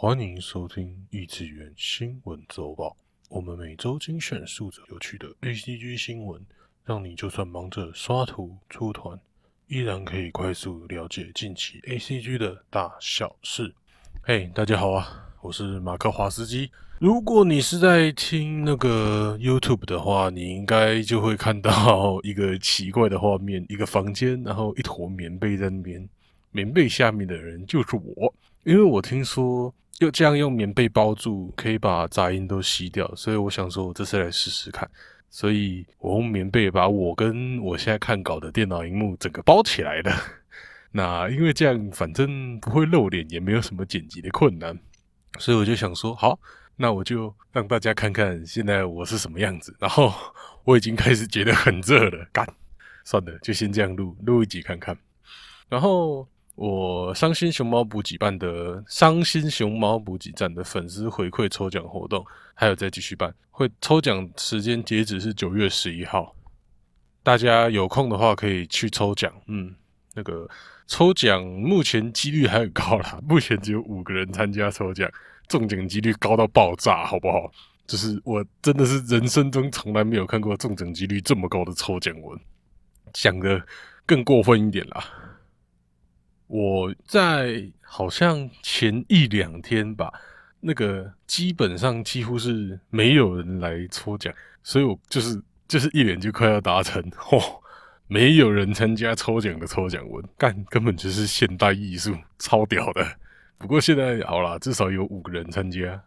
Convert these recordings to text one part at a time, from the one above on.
欢迎收听异次元新闻周报。我们每周精选数则有趣的 ACG 新闻，让你就算忙着刷图出团，依然可以快速了解近期 ACG 的大小事。嘿，大家好啊，我是马克华斯基。如果你是在听那个 YouTube 的话，你应该就会看到一个奇怪的画面：一个房间，然后一坨棉被在那边，棉被下面的人就是我。因为我听说又这样用棉被包住，可以把杂音都吸掉，所以我想说，我这次来试试看。所以我用棉被把我跟我现在看稿的电脑荧幕整个包起来的。那因为这样，反正不会露脸，也没有什么剪辑的困难，所以我就想说，好，那我就让大家看看现在我是什么样子。然后我已经开始觉得很热了，干，算了，就先这样录录一集看看。然后。我伤心熊猫补给办的伤心熊猫补给站的粉丝回馈抽奖活动还有再继续办，会抽奖时间截止是九月十一号，大家有空的话可以去抽奖。嗯，那个抽奖目前几率还很高啦，目前只有五个人参加抽奖，中奖几率高到爆炸，好不好？就是我真的是人生中从来没有看过中奖几率这么高的抽奖文，讲的更过分一点啦。我在好像前一两天吧，那个基本上几乎是没有人来抽奖，所以我就是就是一脸就快要达成，嚯，没有人参加抽奖的抽奖文，干根本就是现代艺术，超屌的。不过现在好啦，至少有五个人参加，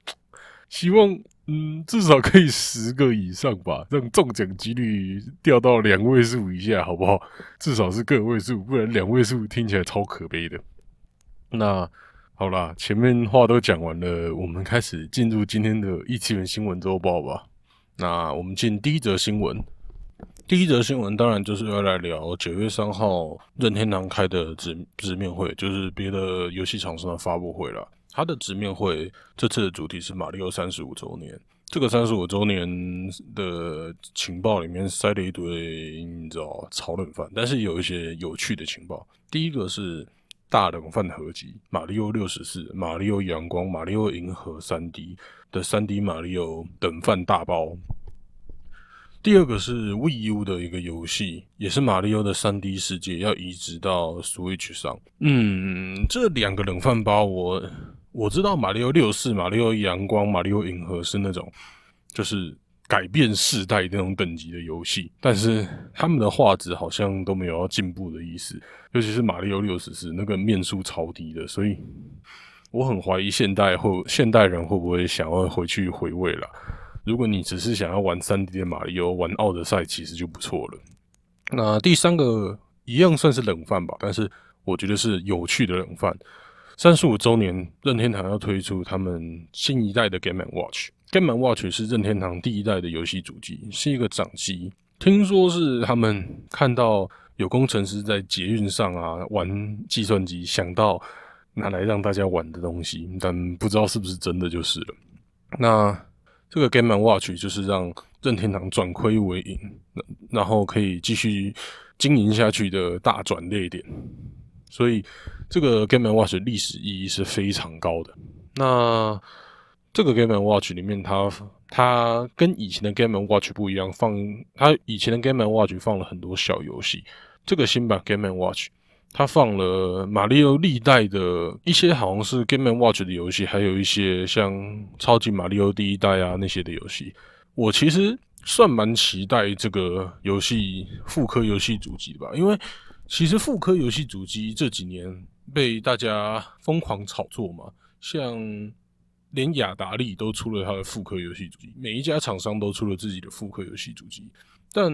希望。嗯，至少可以十个以上吧，让中奖几率掉到两位数以下，好不好？至少是个位数，不然两位数听起来超可悲的。那好啦，前面话都讲完了，我们开始进入今天的异次元新闻周报吧。那我们进第一则新闻，第一则新闻当然就是要来聊九月三号任天堂开的直直面会，就是别的游戏厂商的发布会了。它的直面会这次的主题是马里奥三十五周年。这个三十五周年的情报里面塞了一堆你知道炒冷饭，但是有一些有趣的情报。第一个是大冷饭合集，马里奥六十四、马里奥阳光、马里奥银河三 D 的三 D 马里奥冷饭大包。第二个是 Wii U 的一个游戏，也是马里奥的三 D 世界，要移植到 Switch 上。嗯，这两个冷饭包我。我知道马里奥六四、马里奥阳光、马里奥银河是那种就是改变世代那种等级的游戏，但是他们的画质好像都没有要进步的意思，尤其是马里奥六十四那个面数超低的，所以我很怀疑现代或现代人会不会想要回去回味了。如果你只是想要玩三 D 的马里奥，玩奥德赛其实就不错了。那第三个一样算是冷饭吧，但是我觉得是有趣的冷饭。三十五周年，任天堂要推出他们新一代的 Game Watch。Game Watch 是任天堂第一代的游戏主机，是一个掌机。听说是他们看到有工程师在捷运上啊玩计算机，想到拿来让大家玩的东西，但不知道是不是真的就是了。那这个 Game Watch 就是让任天堂转亏为盈，然后可以继续经营下去的大转捩点。所以，这个 Game and Watch 历史意义是非常高的。那这个 Game and Watch 里面，它它跟以前的 Game and Watch 不一样，放它以前的 Game and Watch 放了很多小游戏。这个新版 Game and Watch 它放了马里奥历代的一些，好像是 Game and Watch 的游戏，还有一些像超级马里奥第一代啊那些的游戏。我其实算蛮期待这个游戏复刻游戏主机吧，因为。其实复刻游戏主机这几年被大家疯狂炒作嘛，像连雅达利都出了它的复刻游戏主机，每一家厂商都出了自己的复刻游戏主机。但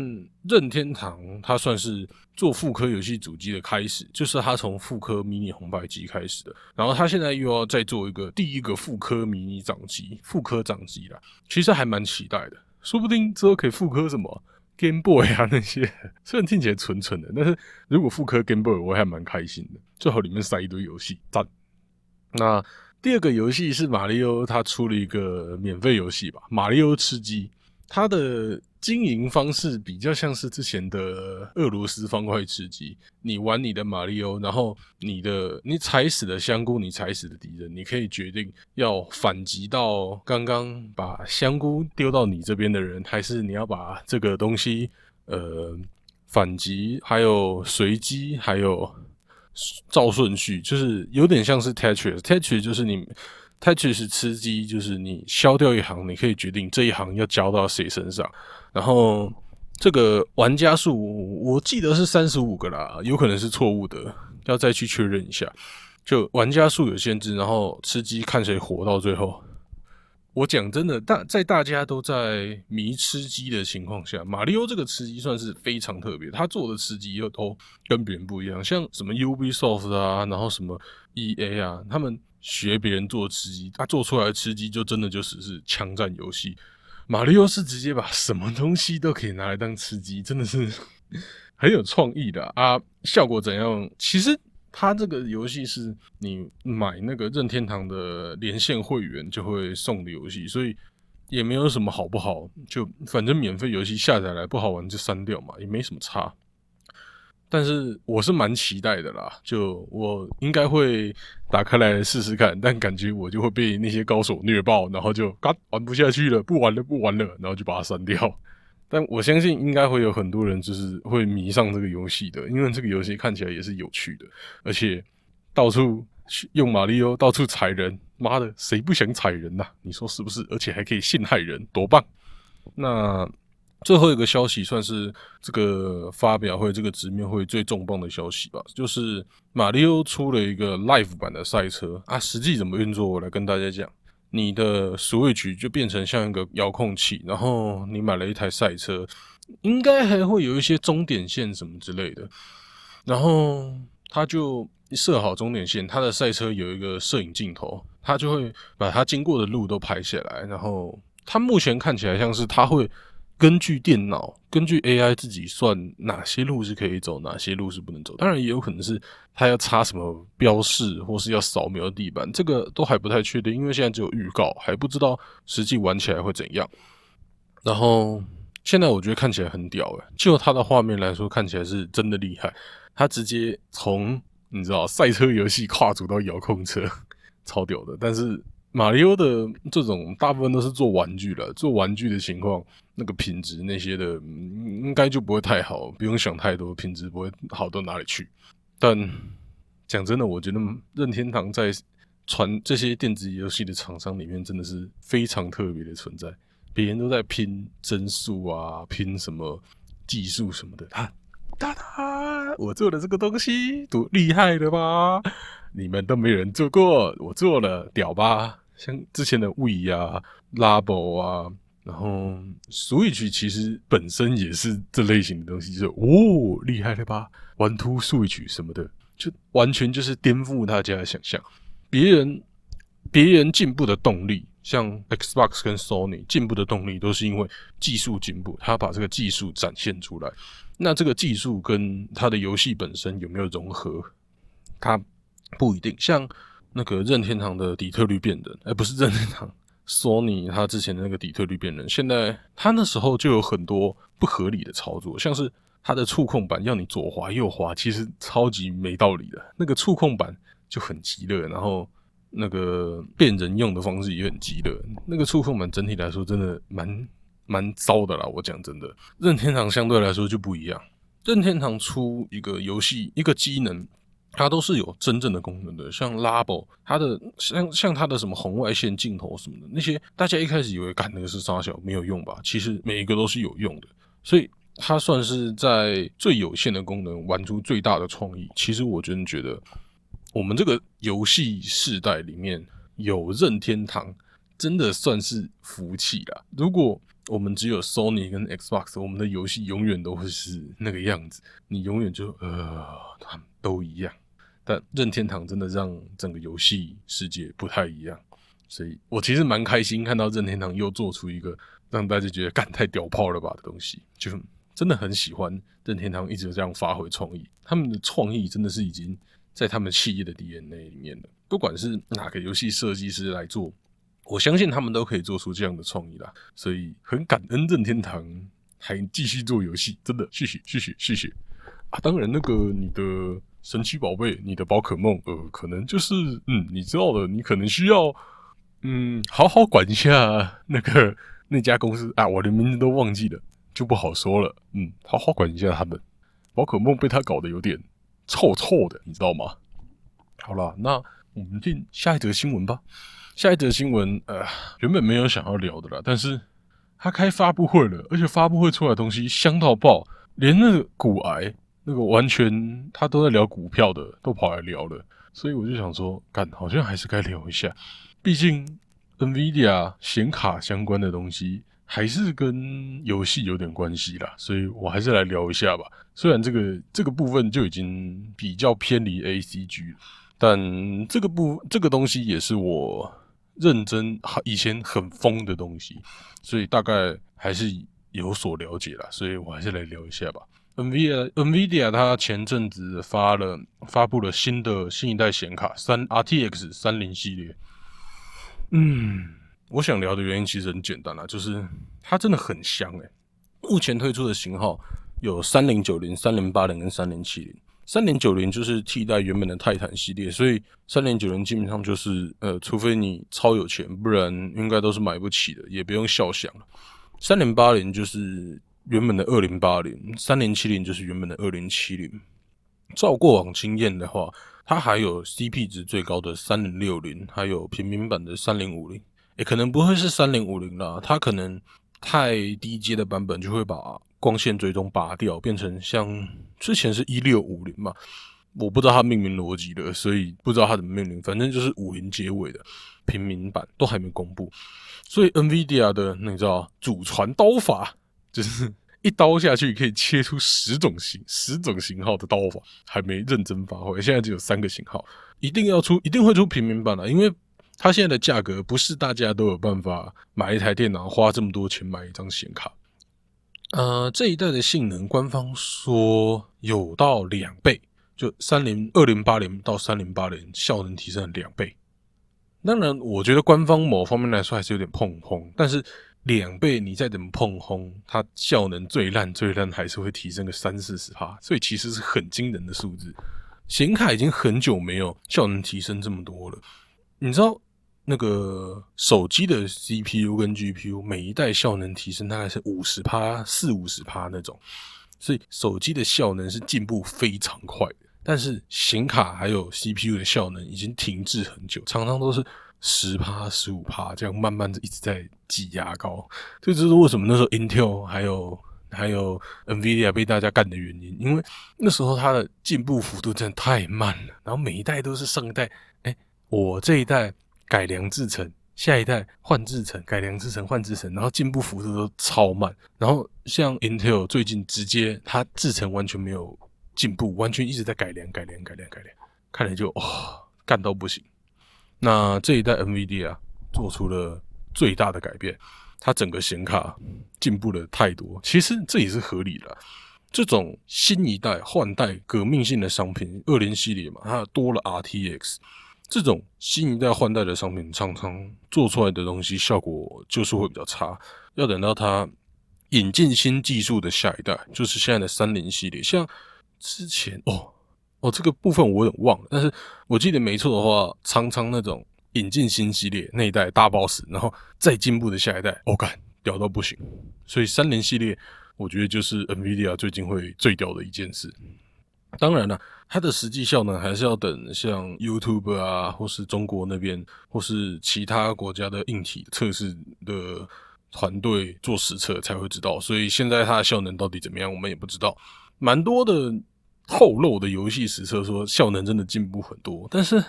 任天堂它算是做复刻游戏主机的开始，就是它从复刻迷你红白机开始的。然后它现在又要再做一个第一个复刻迷你掌机，复刻掌机啦，其实还蛮期待的，说不定之后可以复刻什么。Game Boy 啊，那些虽然听起来蠢蠢的，但是如果复刻 Game Boy，我还蛮开心的。最好里面塞一堆游戏，赞。那第二个游戏是马里奥，他出了一个免费游戏吧，《马里奥吃鸡》。它的经营方式比较像是之前的俄罗斯方块吃鸡，你玩你的马里奥，然后你的你踩死的香菇，你踩死的敌人，你可以决定要反击到刚刚把香菇丢到你这边的人，还是你要把这个东西呃反击，还有随机，还有照顺序，就是有点像是 Tetris，Tetris 就是你。它其实吃鸡，就是你消掉一行，你可以决定这一行要交到谁身上。然后这个玩家数，我记得是三十五个啦，有可能是错误的，要再去确认一下。就玩家数有限制，然后吃鸡看谁活到最后。我讲真的，大在大家都在迷吃鸡的情况下，马里奥这个吃鸡算是非常特别，他做的吃鸡又都跟别人不一样。像什么 Ubisoft 啊，然后什么 EA 啊，他们。学别人做吃鸡，他做出来的吃鸡就真的就只是枪战游戏。马里奥是直接把什么东西都可以拿来当吃鸡，真的是 很有创意的啊！效果怎样？其实它这个游戏是你买那个任天堂的连线会员就会送的游戏，所以也没有什么好不好，就反正免费游戏下载来不好玩就删掉嘛，也没什么差。但是我是蛮期待的啦，就我应该会打开来试试看，但感觉我就会被那些高手虐爆，然后就嘎玩不下去了，不玩了，不玩了，然后就把它删掉。但我相信应该会有很多人就是会迷上这个游戏的，因为这个游戏看起来也是有趣的，而且到处用马里奥到处踩人，妈的，谁不想踩人呐？你说是不是？而且还可以陷害人，多棒！那。最后一个消息算是这个发表会、这个直面会最重磅的消息吧，就是马里奥出了一个 Live 版的赛车啊，实际怎么运作，我来跟大家讲。你的 Switch 就变成像一个遥控器，然后你买了一台赛车，应该还会有一些终点线什么之类的，然后他就设好终点线，他的赛车有一个摄影镜头，他就会把他经过的路都拍下来，然后他目前看起来像是他会。根据电脑，根据 AI 自己算哪些路是可以走，哪些路是不能走。当然，也有可能是它要插什么标示，或是要扫描地板，这个都还不太确定，因为现在只有预告，还不知道实际玩起来会怎样。然后现在我觉得看起来很屌诶，就它的画面来说，看起来是真的厉害。它直接从你知道赛车游戏跨组到遥控车，超屌的。但是马里奥的这种大部分都是做玩具了，做玩具的情况。那个品质那些的，应该就不会太好，不用想太多，品质不会好到哪里去。但讲真的，我觉得任天堂在传这些电子游戏的厂商里面，真的是非常特别的存在。别人都在拼帧数啊，拼什么技术什么的，他哒哒，我做的这个东西多厉害的吧？你们都没人做过，我做了，屌吧？像之前的 We 啊，Labo 啊。然后，Switch 其实本身也是这类型的东西，就是哦，厉害了吧？One Two Switch 什么的，就完全就是颠覆大家的想象。别人别人进步的动力，像 Xbox 跟 Sony 进步的动力，都是因为技术进步，他把这个技术展现出来。那这个技术跟他的游戏本身有没有融合？它不一定。像那个任天堂的底特律变人，而不是 任天堂。索尼它之前的那个底特律变人，现在它那时候就有很多不合理的操作，像是它的触控板要你左滑右滑，其实超级没道理的。那个触控板就很极乐，然后那个变人用的方式也很极乐。那个触控板整体来说真的蛮蛮糟的啦。我讲真的，任天堂相对来说就不一样。任天堂出一个游戏一个机能。它都是有真正的功能的，像 Labo，它的像像它的什么红外线镜头什么的那些，大家一开始以为干那个是沙小没有用吧？其实每一个都是有用的，所以它算是在最有限的功能玩出最大的创意。其实我真的觉得，我们这个游戏世代里面有任天堂，真的算是福气啦。如果我们只有 Sony 跟 Xbox，我们的游戏永远都会是那个样子，你永远就呃，都一样。但任天堂真的让整个游戏世界不太一样，所以我其实蛮开心看到任天堂又做出一个让大家觉得干太屌炮了吧的东西，就真的很喜欢任天堂一直这样发挥创意，他们的创意真的是已经在他们企业的 DNA 里面了。不管是哪个游戏设计师来做，我相信他们都可以做出这样的创意啦，所以很感恩任天堂还继续做游戏，真的谢谢谢谢谢谢啊！当然，那个你的神奇宝贝，你的宝可梦，呃，可能就是嗯，你知道的，你可能需要嗯，好好管一下那个那家公司啊，我的名字都忘记了，就不好说了。嗯，好好管一下他们，宝可梦被他搞得有点臭臭的，你知道吗？好了，那我们进下一则新闻吧。下一则新闻，呃，原本没有想要聊的啦，但是他开发布会了，而且发布会出来的东西香到爆，连那个骨癌那个完全他都在聊股票的，都跑来聊了，所以我就想说，干，好像还是该聊一下，毕竟 NVIDIA 显卡相关的东西还是跟游戏有点关系啦，所以我还是来聊一下吧。虽然这个这个部分就已经比较偏离 ACG。但这个部这个东西也是我认真以前很疯的东西，所以大概还是有所了解了，所以我还是来聊一下吧。NVIDIA NVIDIA 它前阵子发了发布了新的新一代显卡三 RTX 三零系列。嗯，我想聊的原因其实很简单啦，就是它真的很香诶。目前推出的型号有三零九零、三零八零跟三零七零。三零九零就是替代原本的泰坦系列，所以三零九零基本上就是呃，除非你超有钱，不然应该都是买不起的，也不用笑想了。三零八零就是原本的二零八零，三零七零就是原本的二零七零。照过往经验的话，它还有 CP 值最高的三零六零，还有平民版的三零五零，也可能不会是三零五零啦，它可能太低阶的版本就会把。光线追踪拔掉，变成像之前是一六五零嘛，我不知道它命名逻辑的，所以不知道它怎么命名。反正就是五零结尾的平民版都还没公布，所以 NVIDIA 的那你知道祖传刀法，就是一刀下去可以切出十种型十种型号的刀法，还没认真发挥。现在只有三个型号，一定要出，一定会出平民版了，因为它现在的价格不是大家都有办法买一台电脑花这么多钱买一张显卡。呃，这一代的性能，官方说有到两倍，就三零二零八零到三零八零效能提升了两倍。当然，我觉得官方某方面来说还是有点碰碰，但是两倍你再怎么碰轰，它效能最烂最烂还是会提升个三四十帕，所以其实是很惊人的数字。显卡已经很久没有效能提升这么多了，你知道？那个手机的 CPU 跟 GPU 每一代效能提升大概是五十趴四五十趴那种，所以手机的效能是进步非常快的。但是显卡还有 CPU 的效能已经停滞很久，常常都是十趴十五趴这样慢慢的一直在挤牙膏。这就是为什么那时候 Intel 还有还有 Nvidia 被大家干的原因，因为那时候它的进步幅度真的太慢了，然后每一代都是上一代，哎，我这一代。改良制成，下一代换制成，改良制成换制成，然后进步幅度都超慢。然后像 Intel 最近直接它制成完全没有进步，完全一直在改良、改良、改良、改良，看来就哇干到不行。那这一代 NVIDIA 做出了最大的改变，它整个显卡进步了太多。其实这也是合理的，这种新一代换代革命性的商品，二零系列嘛，它多了 RTX。这种新一代换代的商品，常常做出来的东西效果就是会比较差。要等到它引进新技术的下一代，就是现在的三零系列。像之前哦哦，这个部分我有点忘了，但是我记得没错的话，常常那种引进新系列那一代大 boss，然后再进步的下一代，哦，干屌到不行。所以三零系列，我觉得就是 NVIDIA 最近会最屌的一件事。当然了，它的实际效能还是要等像 YouTube 啊，或是中国那边，或是其他国家的硬体测试的团队做实测才会知道。所以现在它的效能到底怎么样，我们也不知道。蛮多的透露的游戏实测说效能真的进步很多，但是。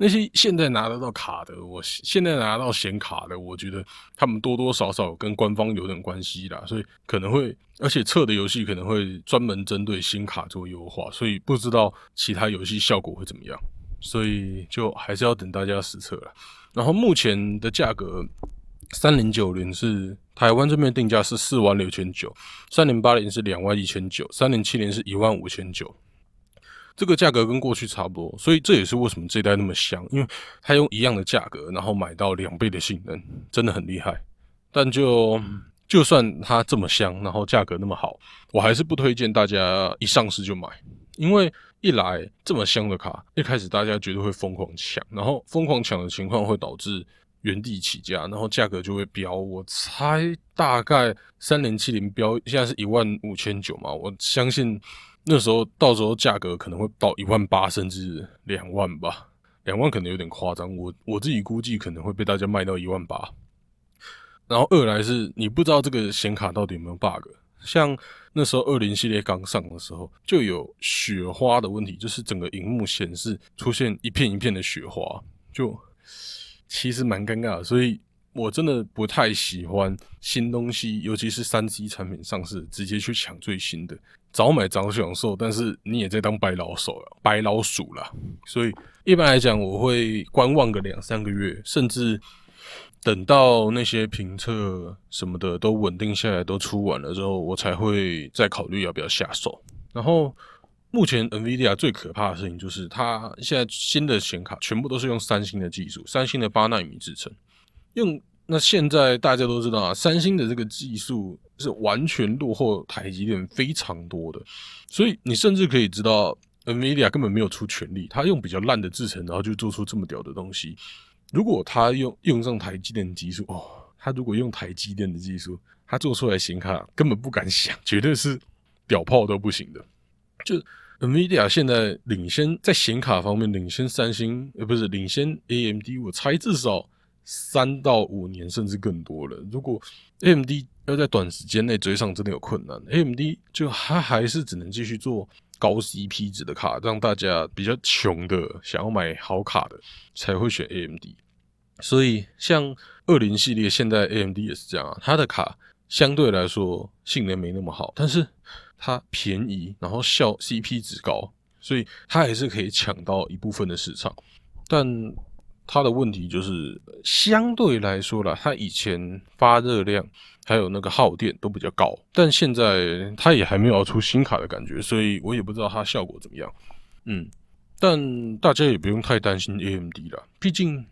那些现在拿得到卡的，我现在拿到显卡的，我觉得他们多多少少跟官方有点关系啦，所以可能会，而且测的游戏可能会专门针对新卡做优化，所以不知道其他游戏效果会怎么样，所以就还是要等大家实测了。然后目前的价格，三零九零是台湾这边定价是四万六千九，三零八零是两万一千九，三零七零是一万五千九。这个价格跟过去差不多，所以这也是为什么这一代那么香，因为它用一样的价格，然后买到两倍的性能，真的很厉害。但就就算它这么香，然后价格那么好，我还是不推荐大家一上市就买，因为一来这么香的卡，一开始大家绝对会疯狂抢，然后疯狂抢的情况会导致原地起价，然后价格就会飙。我猜大概三零七零标现在是一万五千九嘛，我相信。那时候到时候价格可能会到一万八甚至两万吧，两万可能有点夸张，我我自己估计可能会被大家卖到一万八。然后二来是你不知道这个显卡到底有没有 bug，像那时候二零系列刚上的时候就有雪花的问题，就是整个荧幕显示出现一片一片的雪花，就其实蛮尴尬，所以我真的不太喜欢新东西，尤其是三 C 产品上市直接去抢最新的。早买早享受，但是你也在当白老手了，白老鼠了。所以一般来讲，我会观望个两三个月，甚至等到那些评测什么的都稳定下来，都出完了之后，我才会再考虑要不要下手。然后目前 NVIDIA 最可怕的事情就是，它现在新的显卡全部都是用三星的技术，三星的八纳米制成，用。那现在大家都知道啊，三星的这个技术是完全落后台积电非常多的，所以你甚至可以知道，NVIDIA 根本没有出全力，他用比较烂的制程，然后就做出这么屌的东西。如果他用用上台积电技术，哦，他如果用台积电的技术，他做出来显卡根本不敢想，绝对是屌炮都不行的。就 NVIDIA 现在领先在显卡方面领先三星，呃，不是领先 AMD，我猜至少。三到五年甚至更多了。如果 AMD 要在短时间内追上，真的有困难。AMD 就它还是只能继续做高 CP 值的卡，让大家比较穷的想要买好卡的才会选 AMD。所以像二零系列，现在 AMD 也是这样啊，它的卡相对来说性能没那么好，但是它便宜，然后效 CP 值高，所以它还是可以抢到一部分的市场，但。它的问题就是相对来说啦，它以前发热量还有那个耗电都比较高，但现在它也还没有出新卡的感觉，所以我也不知道它效果怎么样。嗯，但大家也不用太担心 AMD 了，毕竟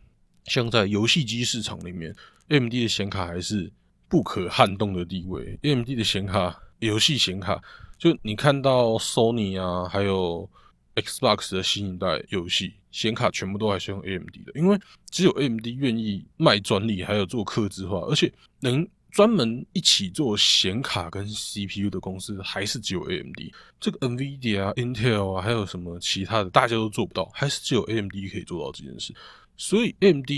像在游戏机市场里面，AMD 的显卡还是不可撼动的地位。AMD 的显卡，游戏显卡，就你看到 Sony 啊，还有。Xbox 的新一代游戏显卡全部都还是用 AMD 的，因为只有 AMD 愿意卖专利，还有做刻字化，而且能专门一起做显卡跟 CPU 的公司还是只有 AMD。这个 NVIDIA 啊、Intel 啊，还有什么其他的，大家都做不到，还是只有 AMD 可以做到这件事。所以 AMD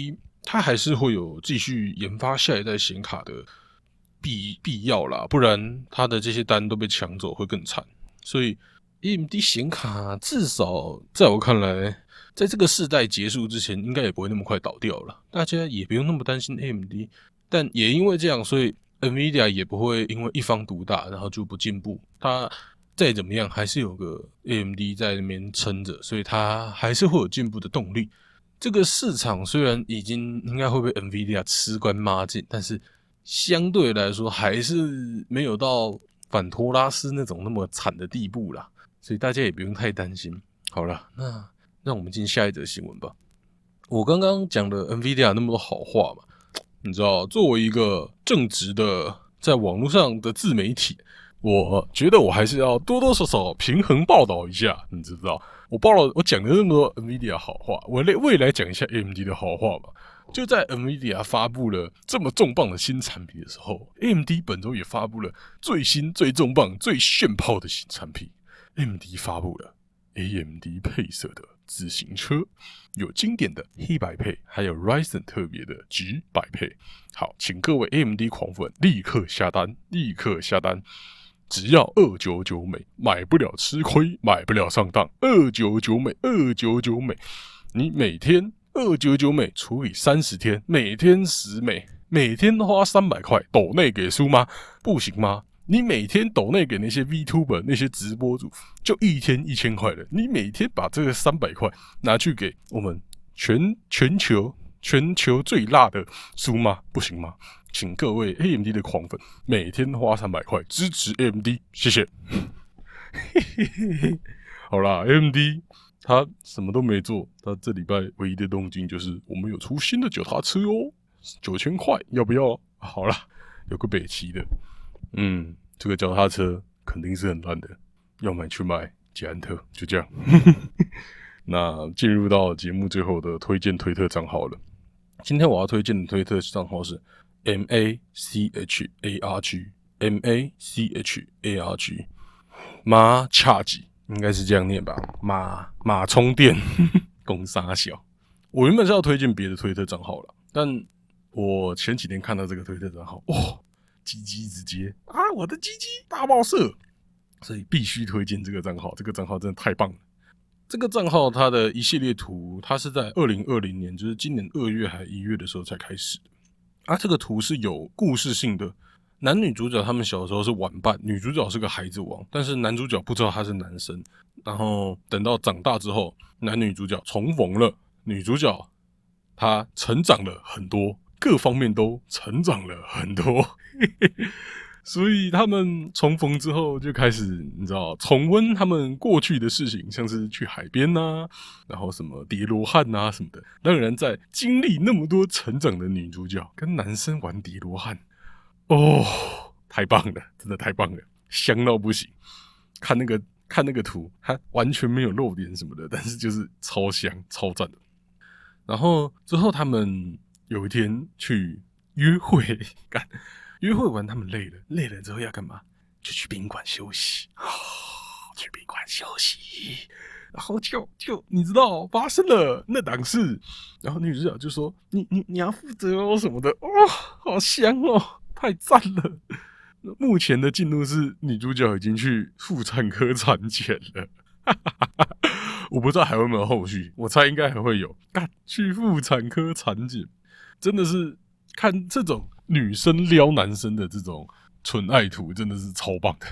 它还是会有继续研发下一代显卡的必必要啦，不然他的这些单都被抢走会更惨。所以。AMD 显卡至少在我看来，在这个世代结束之前，应该也不会那么快倒掉了。大家也不用那么担心 AMD，但也因为这样，所以 NVIDIA 也不会因为一方独大，然后就不进步。它再怎么样，还是有个 AMD 在那边撑着，所以它还是会有进步的动力。这个市场虽然已经应该会被 NVIDIA 吃干抹净，但是相对来说，还是没有到反托拉斯那种那么惨的地步啦。所以大家也不用太担心。好了，那让我们进下一则新闻吧。我刚刚讲的 NVIDIA 那么多好话嘛，你知道，作为一个正直的在网络上的自媒体，我觉得我还是要多多少少平衡报道一下。你知道，我报了，我讲了那么多 NVIDIA 好话，我来未来讲一下 AMD 的好话嘛。就在 NVIDIA 发布了这么重磅的新产品的时候，AMD 本周也发布了最新、最重磅、最炫炮的新产品。AMD 发布了 AMD 配色的自行车，有经典的黑白配，还有 Ryzen 特别的橘白配。好，请各位 AMD 狂粉立刻下单，立刻下单，只要二九九美，买不了吃亏，买不了上当，二九九美，二九九美，你每天二九九美除以三十天，每天十美，每天花三百块，抖内给输吗？不行吗？你每天抖内给那些 VTuber 那些直播主，就一天一千块的。你每天把这个三百块拿去给我们全全球全球最辣的苏吗？不行吗？请各位 AMD 的狂粉每天花三百块支持 AMD，谢谢。好啦，AMD 他什么都没做，他这礼拜唯一的动静就是我们有出新的脚踏车哦，九千块，要不要？好啦，有个北齐的，嗯，这个脚踏车肯定是很烂的，要买去买捷安特，就这样。那进入到节目最后的推荐推特账号了。今天我要推荐的推特账号是 M A C H A R G M A C H A R G 马恰吉应该是这样念吧？马马充电公沙小。我原本是要推荐别的推特账号了，但我前几天看到这个推特账号，哇，鸡鸡直接啊，我的鸡鸡大爆射，所以必须推荐这个账号。这个账号真的太棒了。这个账号它的一系列图，它是在二零二零年，就是今年二月还一月的时候才开始的。啊，这个图是有故事性的，男女主角他们小时候是玩伴，女主角是个孩子王，但是男主角不知道他是男生。然后等到长大之后，男女主角重逢了，女主角她成长了很多，各方面都成长了很多。所以他们重逢之后就开始，你知道，重温他们过去的事情，像是去海边呐，然后什么叠罗汉呐什么的。当然，在经历那么多成长的女主角跟男生玩叠罗汉，哦，太棒了，真的太棒了，香到不行。看那个看那个图，它完全没有露点什么的，但是就是超香超赞的。然后之后他们有一天去约会，干。约会完，他们累了，累了之后要干嘛？就去宾馆休息。去宾馆休息，然后就就你知道发生了那档事，然后女主角就说：“你你你要负责哦什么的。”哇，好香哦，太赞了！目前的进度是女主角已经去妇产科产检了，我不知道还有没有后续，我猜应该还会有。干去妇产科产检，真的是看这种。女生撩男生的这种纯爱图真的是超棒的。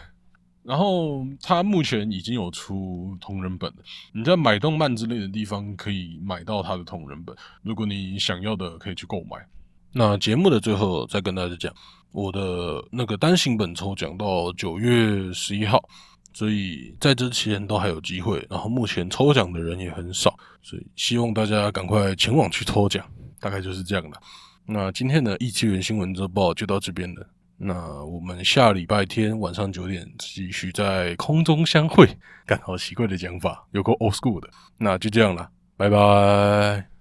然后他目前已经有出同人本了，你在买动漫之类的地方可以买到他的同人本。如果你想要的，可以去购买。那节目的最后再跟大家讲，我的那个单行本抽奖到九月十一号，所以在这期间都还有机会。然后目前抽奖的人也很少，所以希望大家赶快前往去抽奖。大概就是这样的。那今天的异次元新闻周报就到这边了。那我们下礼拜天晚上九点继续在空中相会。干好奇怪的讲法，有个 old school 的。那就这样了，拜拜。